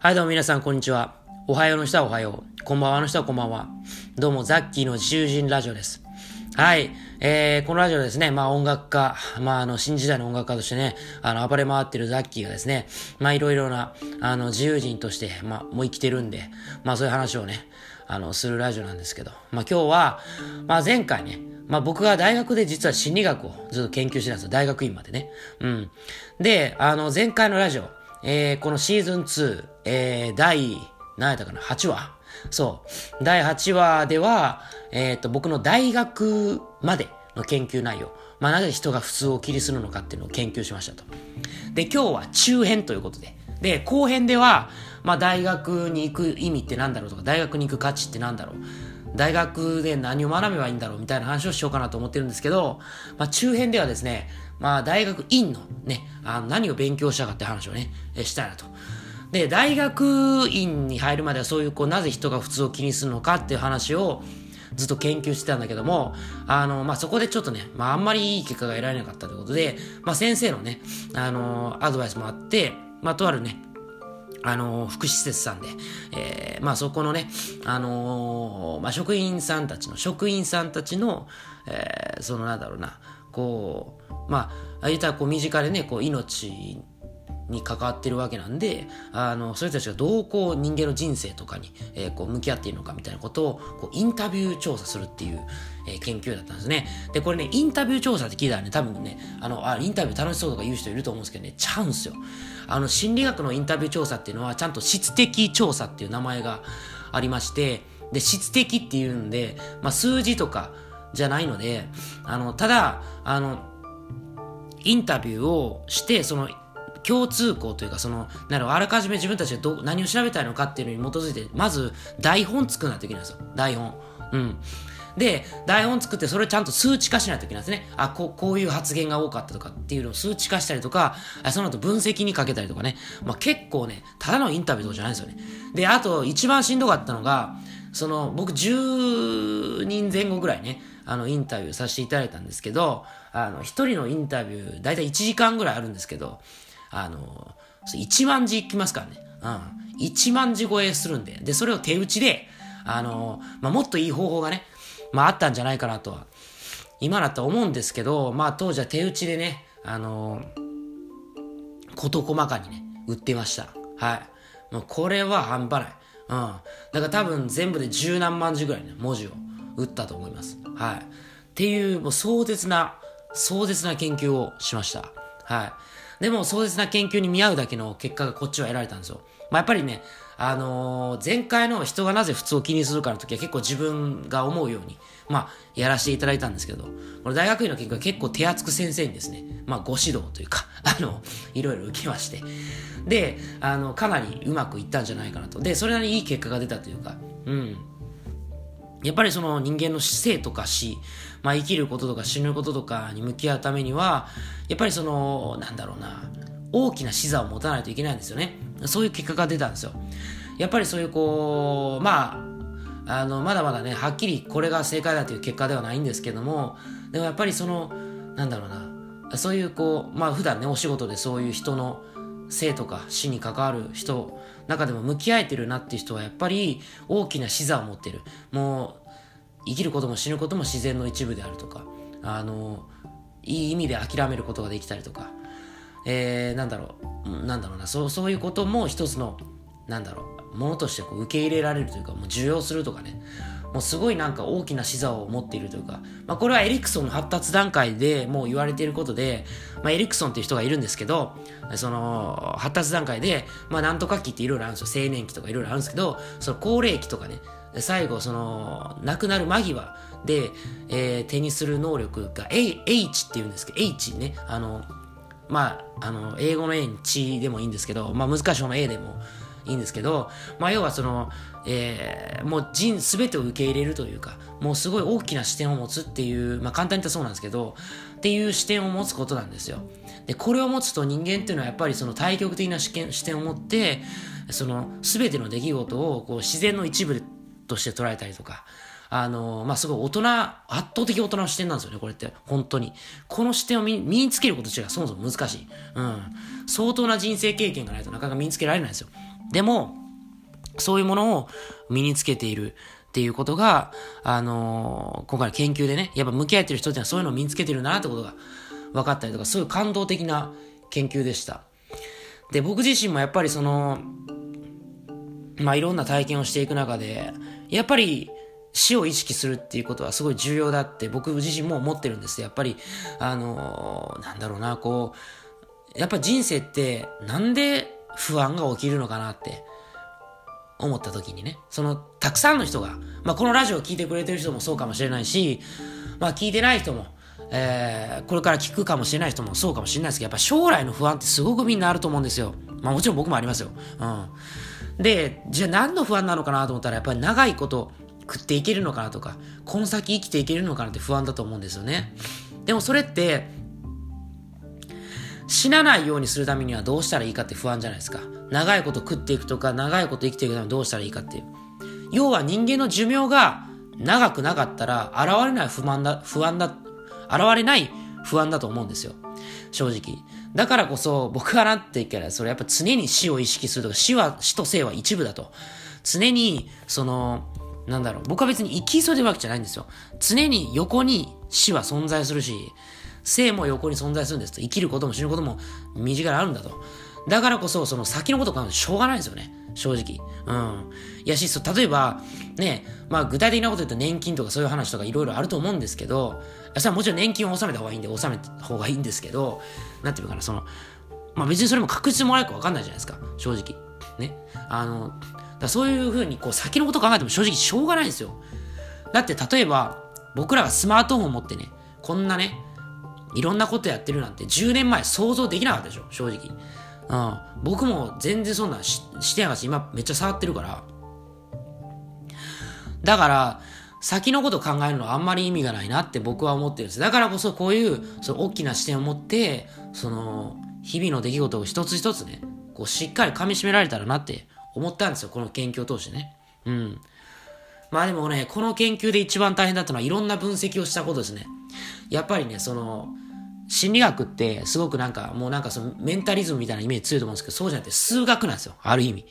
はい、どうも皆さん、こんにちは。おはようの人はおはよう。こんばんはの人はこんばんは。どうも、ザッキーの自由人ラジオです。はい。えー、このラジオですね、まあ音楽家、まああの、新時代の音楽家としてね、あの、暴れ回ってるザッキーがですね、まあいろいろな、あの、自由人として、まあ、もう生きてるんで、まあそういう話をね、あの、するラジオなんですけど、まあ今日は、まあ前回ね、まあ僕が大学で実は心理学をずっと研究してたんですよ。大学院までね。うん。で、あの、前回のラジオ、えー、このシーズン2、えー、第、何やったかな ?8 話？そう。第8話では、えっ、ー、と、僕の大学までの研究内容。まあ、なぜ人が普通を切りするのかっていうのを研究しましたと。で、今日は中編ということで。で、後編では、まあ、大学に行く意味って何だろうとか、大学に行く価値って何だろう。大学で何を学べばいいんだろうみたいな話をしようかなと思ってるんですけど、まあ、中編ではですね、まあ、大学院のね、あの何を勉強したかって話をね、したいなと。で、大学院に入るまではそういうこう、なぜ人が普通を気にするのかっていう話をずっと研究してたんだけども、あの、まあ、そこでちょっとね、まあ、あんまりいい結果が得られなかったということで、まあ、先生のね、あの、アドバイスもあって、まあ、とあるね、あの福祉施設さんで、えー、まあそこのね、あのー、まあ職員さんたちの、職員さんたちの、えー、そのなんだろうな、こう、まあ、ああいったらこう身近でね、こう命に関わってるわけなんで、あの、それたちがどうこう人間の人生とかに、えー、こう向き合っているのかみたいなことを、こうインタビュー調査するっていう、えー、研究だったんですね。で、これね、インタビュー調査って聞いたらね、多分ね、あの、あ、インタビュー楽しそうとか言う人いると思うんですけどね、ちゃうんすよ。あの、心理学のインタビュー調査っていうのは、ちゃんと質的調査っていう名前がありまして、で、質的っていうんで、まあ、数字とかじゃないので、あの、ただ、あの、インタビューをして、その、共通項というか、その、なるあらかじめ自分たちがど何を調べたいのかっていうのに基づいて、まず台本作らないといけないんですよ。台本。うん。で、台本作ってそれをちゃんと数値化しないといけないですね。あ、ここういう発言が多かったとかっていうのを数値化したりとか、その後分析にかけたりとかね。まあ、結構ね、ただのインタビューとかじゃないですよね。で、あと一番しんどかったのが、その、僕10人前後ぐらいね、あの、インタビューさせていただいたんですけど、あの、一人のインタビュー、だいたい1時間ぐらいあるんですけど、あの、1万字いきますからね。うん。1万字超えするんで。で、それを手打ちで、あの、まあ、もっといい方法がね、まあ、あったんじゃないかなとは、今だと思うんですけど、まあ、当時は手打ちでね、あの、事細かにね、売ってました。はい。もうこれは半端ない。うん。だから多分全部で十何万字ぐらいね、文字を打ったと思います。はい。っていう、もう壮絶な、壮絶な研究をしました。はい。でも壮絶な研究に見合うだけの結果がこっちは得られたんですよ。まあ、やっぱりね、あのー、前回の人がなぜ普通を気にするかの時は結構自分が思うように、まあ、やらせていただいたんですけど、この大学院の結果結構手厚く先生にですね、まあ、ご指導というか、あの、いろいろ受けまして、で、あの、かなりうまくいったんじゃないかなと。で、それなりにいい結果が出たというか、うん。やっぱりその人間の生とか死、まあ生きることとか死ぬこととかに向き合うためには、やっぱりその、なんだろうな、大きな視座を持たないといけないんですよね。そういう結果が出たんですよ。やっぱりそういうこう、まあ、あの、まだまだね、はっきりこれが正解だという結果ではないんですけども、でもやっぱりその、なんだろうな、そういうこう、まあ普段ね、お仕事でそういう人の生とか死に関わる人中でも向き合えてるなっていう人はやっぱり大きな視座を持ってる。もう生きることも死ぬことも自然の一部であるとか、あの、いい意味で諦めることができたりとか、えー、なんだろう、なんだろうな、そうそういうことも一つの、なんだろう、ものとしてこう受け入れられるというか、もう受容するとかね、もうすごいなんか大きな視座を持っているというか、まあこれはエリクソンの発達段階でもう言われていることで、まあエリクソンっていう人がいるんですけど、その発達段階で、まあなんとか期っていろいろあるんですよ。青年期とかいろいろあるんですけど、その高齢期とかね、で最後その亡くなる間際で、えー、手にする能力が H っていうんですけど、H ね、あの、まあ、あの、英語の A に血でもいいんですけど、まあ難しい方の A でもいいんですけど、まあ要はその、えー、もう人、すべてを受け入れるというか、もうすごい大きな視点を持つっていう、まあ簡単に言ったらそうなんですけど、っていう視点を持つことなんですよ。で、これを持つと人間っていうのはやっぱりその対極的な視点を持って、そのすべての出来事をこう自然の一部として捉えたりとか、あのまあ、すごい大人、圧倒的大人の視点なんですよね、これって。本当に。この視点を身につけること自体がそもそも難しい。うん。相当な人生経験がないとなかなか身につけられないんですよ。でも、そういうものを身につけているっていうことが、あのー、今回の研究でね、やっぱ向き合ってる人ってのはそういうのを身につけてるなってことが分かったりとか、そういう感動的な研究でした。で、僕自身もやっぱりその、まあいろんな体験をしていく中で、やっぱり死を意識するっていうことはすごい重要だって僕自身も思ってるんです。やっぱり、あのー、なんだろうな、こう、やっぱ人生ってなんで不安が起きるのかなって思った時にね、そのたくさんの人が、まあこのラジオを聴いてくれてる人もそうかもしれないし、まあ聞いてない人も、えー、これから聞くかもしれない人もそうかもしれないですけど、やっぱ将来の不安ってすごくみんなあると思うんですよ。まあもちろん僕もありますよ。うん。で、じゃあ何の不安なのかなと思ったら、やっぱり長いこと食っていけるのかなとか、この先生きていけるのかなって不安だと思うんですよね。でもそれって、死なないようにするためにはどうしたらいいかって不安じゃないですか。長いこと食っていくとか、長いこと生きていくためにどうしたらいいかっていう。要は人間の寿命が長くなかったら、現れない不安だ、不安だ、現れない不安だと思うんですよ。正直。だからこそ、僕はなっていけば、それやっぱ常に死を意識するとか、死は、死と生は一部だと。常に、その、なんだろう、僕は別に生き急いでるわけじゃないんですよ。常に横に死は存在するし、生も横に存在するんですと。生きることも死ぬことも身近にあるんだと。だからこそ、その先のこと考えるとしょうがないですよね。正直。うん。いやし、例えば、ね、まあ具体的なこと言うと年金とかそういう話とかいろいろあると思うんですけど、それはもちろん年金を納めた方がいいんで、納めた方がいいんですけど、なんていうかな、その、まあ別にそれも確実にもらえるか分かんないじゃないですか。正直。ね。あの、だそういうふうにこう先のこと考えても正直しょうがないんですよ。だって例えば、僕らがスマートフォンを持ってね、こんなね、いろんなことやってるなんて10年前想像できなかったでしょ、正直。うん。僕も全然そんなししてなかったし、今めっちゃ触ってるから。だから、先のこと考えるのはあんまり意味がないなって僕は思ってるんです。だからこそこういう、その大きな視点を持って、その、日々の出来事を一つ一つね、こうしっかり噛み締められたらなって思ったんですよ。この研究を通してね。うん。まあでもね、この研究で一番大変だったのはいろんな分析をしたことですね。やっぱりね、その、心理学ってすごくなんか、もうなんかそのメンタリズムみたいなイメージ強いと思うんですけど、そうじゃなくて数学なんですよ。ある意味。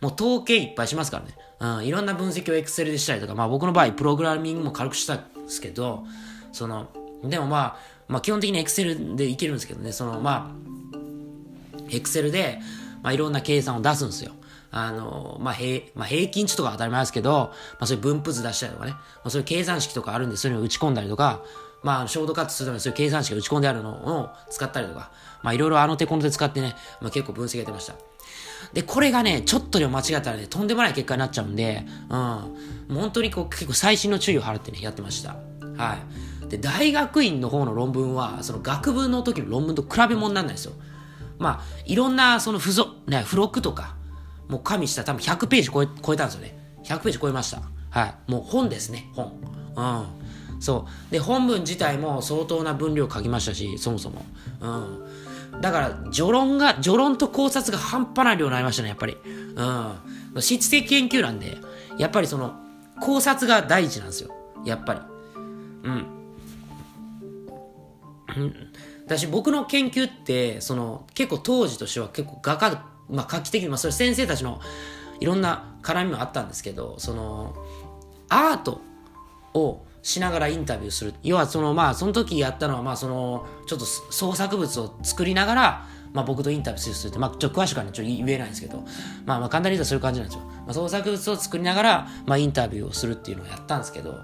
もう統計いっぱいしますからね。うん、いろんな分析をエクセルでしたりとか、まあ僕の場合、プログラミングも軽くしたんですけど、その、でもまあ、まあ基本的にエクセルでいけるんですけどね、そのまあ、エクセルで、まあいろんな計算を出すんですよ。あの、まあ、平、まあ、平均値とか当たり前ですけど、まあ、そういう分布図出したりとかね、まあ、そういう計算式とかあるんで、そういうのを打ち込んだりとか、まあ、ショートカットするためにそういう計算式が打ち込んであるのを使ったりとか、まあ、いろいろあの手この手使ってね、まあ、結構分析やってました。で、これがね、ちょっとでも間違ったらね、とんでもない結果になっちゃうんで、うん。もう本当にこう、結構細心の注意を払ってね、やってました。はい。で、大学院の方の論文は、その学部の時の論文と比べ物にならないですよ。まあ、いろんな、その付属、ね、付録とか、もう加味したら多分100ページ超え、超えたんですよね。100ページ超えました。はい。もう本ですね、本。うん。そう。で、本文自体も相当な分量書きましたし、そもそも。うん。だから、序論が、序論と考察が半端ない量になりましたね、やっぱり。うん。質的研究なんで、やっぱりその、考察が大事なんですよ。やっぱり。うん。私、僕の研究って、その、結構当時としては結構画家、まあ画期的に、まあそれ先生たちのいろんな絡みもあったんですけど、その、アートをしながらインタビューする。要はそのまあその時やったのはまあそのちょっと創作物を作りながらまあ僕とインタビューするって、まあちょっと詳しくはねちょっと言えないんですけど、まあまあ簡単に言うとそういう感じなんですよ。まあ創作物を作りながらまあインタビューをするっていうのをやったんですけど、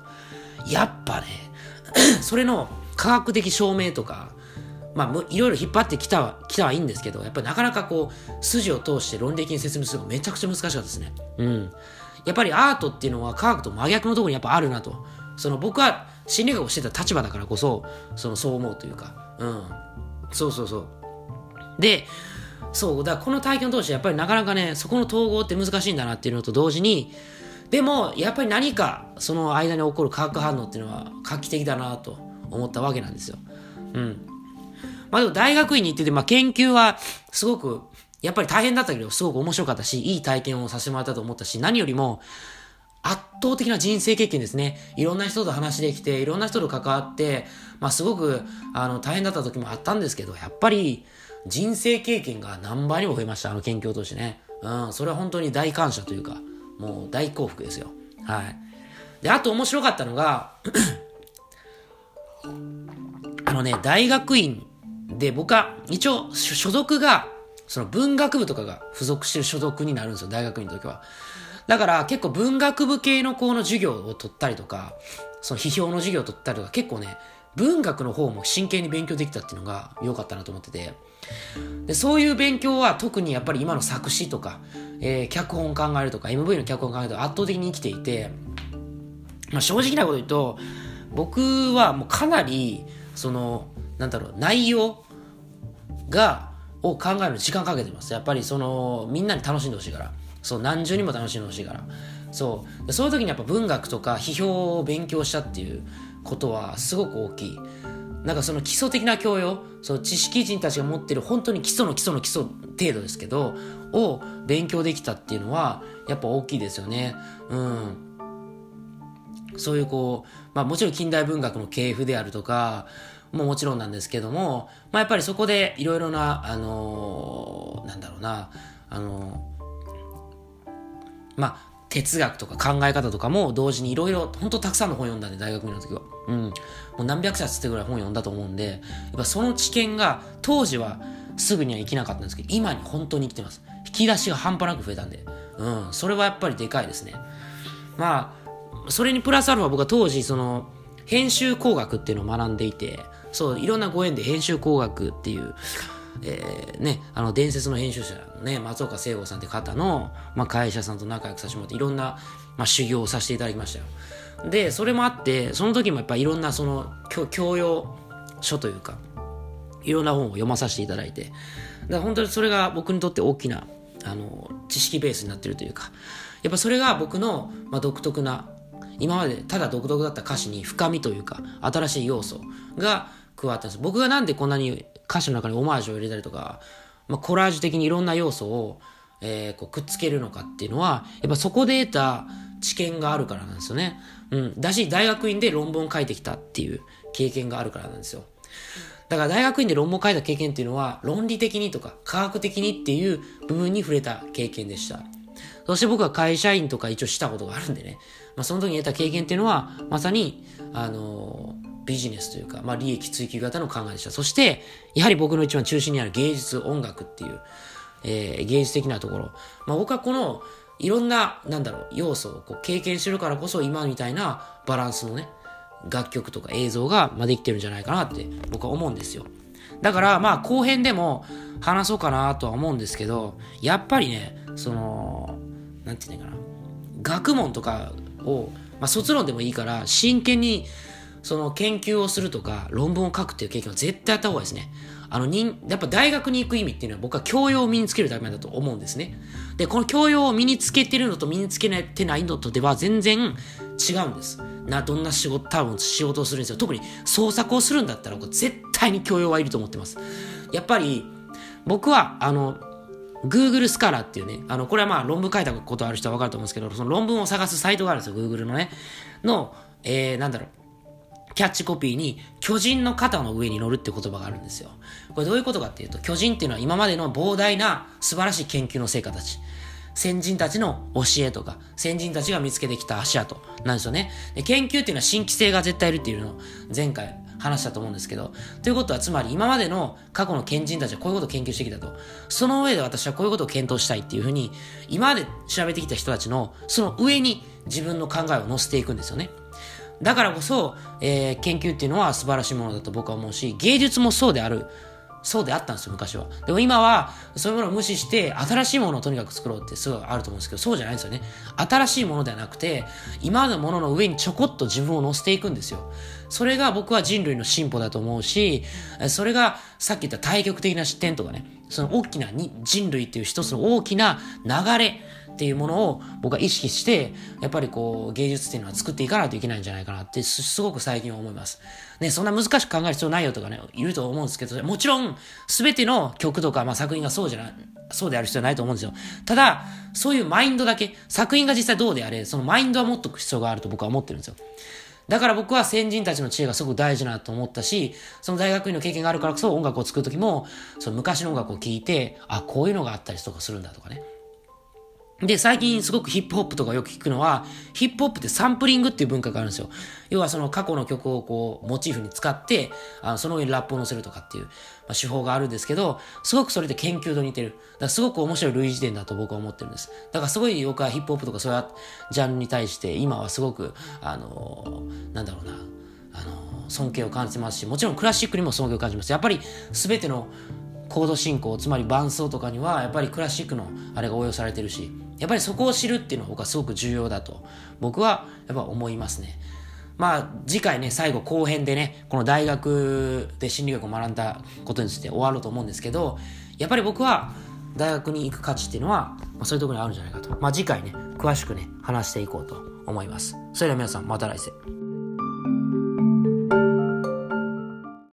やっぱね、それの科学的証明とか、まあ、いろいろ引っ張ってきたは、きたはいいんですけど、やっぱりなかなかこう、筋を通して論理的に説明するのめちゃくちゃ難しかったですね。うん。やっぱりアートっていうのは科学と真逆のところにやっぱあるなと。その僕は心理学をしてた立場だからこそ、そのそう思うというか、うん。そうそうそう。で、そう、だからこの体験を通してやっぱりなかなかね、そこの統合って難しいんだなっていうのと同時に、でも、やっぱり何かその間に起こる化学反応っていうのは画期的だなと思ったわけなんですよ。うん。まあでも大学院に行ってて、まあ研究はすごく、やっぱり大変だったけど、すごく面白かったし、いい体験をさせてもらったと思ったし、何よりも、圧倒的な人生経験ですね。いろんな人と話できて、いろんな人と関わって、まあすごく、あの、大変だった時もあったんですけど、やっぱり、人生経験が何倍にも増えました、あの研究を通してね。うん、それは本当に大感謝というか、もう大幸福ですよ。はい。で、あと面白かったのが あのね、大学院で僕は一応所属が、その文学部とかが付属してる所属になるんですよ、大学院の時は。だから結構文学部系の子の授業を取ったりとか、その批評の授業を取ったりとか、結構ね、文学の方も真剣に勉強できたっていうのが良かったなと思ってて。で、そういう勉強は特にやっぱり今の作詞とか、えー、脚本考えるとか、MV の脚本考えると圧倒的に生きていて、まあ正直なこと言うと、僕はもうかなり、その、なんだろう、内容が、を考えるの時間かけてます。やっぱりその、みんなに楽しんでほしいから。そう、何重にも楽しんでほしいから。そう。そういう時にやっぱ文学とか批評を勉強したっていうことはすごく大きい。なんかその基礎的な教養、その知識人たちが持ってる本当に基礎の基礎の基礎程度ですけど、を勉強できたっていうのは、やっぱ大きいですよね。うん。そういうこう、まあもちろん近代文学の系譜であるとか、ももちろんなんですけども、まあやっぱりそこでいろいろな、あのー、なんだろうな、あの、まあ哲学とか考え方とかも同時にいろいろ、本当たくさんの本読んだんで、大学の時は。うん。もう何百冊ってぐらい本読んだと思うんで、やっぱその知見が、当時はすぐには生きなかったんですけど、今に本当に生きてます。引き出しが半端なく増えたんで。うん。それはやっぱりでかいですね。まあ、それにプラスアルファ僕は当時、その、編集工学っていうのを学んでいて、そう、いろんなご縁で編集工学っていう、えー、ね、あの、伝説の編集者のね、松岡聖吾さんって方の、まあ、会社さんと仲良くさせてもらって、いろんな、まあ、修行をさせていただきましたよ。で、それもあって、その時もやっぱいろんなその、教養書というか、いろんな本を読まさせていただいて、だ本当にそれが僕にとって大きな、あの、知識ベースになってるというか、やっぱそれが僕の、まあ、独特な、今までただ独特だった歌詞に深みというか、新しい要素が加わったんです。僕がなんでこんなに歌詞の中にオマージュを入れたりとか、まあ、コラージュ的にいろんな要素を、えー、こうくっつけるのかっていうのは、やっぱそこで得た知見があるからなんですよね。うん。だし、大学院で論文を書いてきたっていう経験があるからなんですよ。だから大学院で論文を書いた経験っていうのは、論理的にとか科学的にっていう部分に触れた経験でした。そして僕は会社員とか一応したことがあるんでね。まあ、その時に得た経験っていうのは、まさに、あのービジネスというか、まあ、利益追求型の考えでした。そして、やはり僕の一番中心にある芸術、音楽っていう、えー、芸術的なところ。まあ、僕はこの、いろんな、なんだろう、要素をこう経験してるからこそ、今みたいなバランスのね、楽曲とか映像が、まあ、できてるんじゃないかなって僕は思うんですよ。だから、まあ、後編でも話そうかなとは思うんですけど、やっぱりね、その、なんていうのかな、学問とかを、まあ、卒論でもいいから、真剣にその研究をするとか、論文を書くっていう経験は絶対やった方がいいですね。あの、にやっぱ大学に行く意味っていうのは僕は教養を身につけるためだと思うんですね。で、この教養を身につけてるのと身につけてないのとでは全然違うんです。な、どんな仕事、多分仕事をするんですよ。特に創作をするんだったら絶対に教養はいると思ってます。やっぱり、僕は、あの、Google スカラーっていうね、あの、これはまあ論文書いたことある人はわかると思うんですけど、その論文を探すサイトがあるんですよ、Google のね。の、えー、なんだろう。キャッチコピーに、巨人の肩の上に乗るって言葉があるんですよ。これどういうことかっていうと、巨人っていうのは今までの膨大な素晴らしい研究の成果たち。先人たちの教えとか、先人たちが見つけてきた足跡なんですよね。で研究っていうのは新規性が絶対いるっていうのを前回話したと思うんですけど、ということはつまり今までの過去の賢人たちはこういうことを研究してきたと。その上で私はこういうことを検討したいっていうふうに、今まで調べてきた人たちのその上に自分の考えを乗せていくんですよね。だからこそ、えー、研究っていうのは素晴らしいものだと僕は思うし、芸術もそうである。そうであったんですよ、昔は。でも今は、そういうものを無視して、新しいものをとにかく作ろうってすごいあると思うんですけど、そうじゃないんですよね。新しいものではなくて、今のものの上にちょこっと自分を乗せていくんですよ。それが僕は人類の進歩だと思うし、それがさっき言った対極的な視点とかね、その大きなに人類っていう一つの大きな流れ、っていうものを僕は意識して、やっぱりこう芸術っていうのは作っていかないといけないんじゃないかなってすごく最近は思います。ね、そんな難しく考える必要ないよとかね、いると思うんですけど、もちろん全ての曲とか、まあ、作品がそうじゃない、そうである必要はないと思うんですよ。ただ、そういうマインドだけ、作品が実際どうであれ、そのマインドは持っとく必要があると僕は思ってるんですよ。だから僕は先人たちの知恵がすごく大事なと思ったし、その大学院の経験があるからこそ音楽を作るときも、その昔の音楽を聴いて、あ、こういうのがあったりとかするんだとかね。で、最近すごくヒップホップとかよく聞くのは、ヒップホップってサンプリングっていう文化があるんですよ。要はその過去の曲をこう、モチーフに使って、あのその上にラップを乗せるとかっていう、まあ、手法があるんですけど、すごくそれで研究と似てる。だからすごく面白い類似点だと僕は思ってるんです。だからすごい僕はヒップホップとかそういうジャンルに対して、今はすごく、あのー、なんだろうな、あのー、尊敬を感じてますし、もちろんクラシックにも尊敬を感じます。やっぱり全てのコード進行、つまり伴奏とかには、やっぱりクラシックのあれが応用されてるし、やっぱりそこを知るっていうのが僕はすごく重要だと、僕はやっぱ思いますね。まあ、次回ね、最後後編でね、この大学で心理学を学んだことについて終わろうと思うんですけど、やっぱり僕は大学に行く価値っていうのは、まあ、そういうところにあるんじゃないかと。まあ次回ね、詳しくね、話していこうと思います。それでは皆さん、また来世。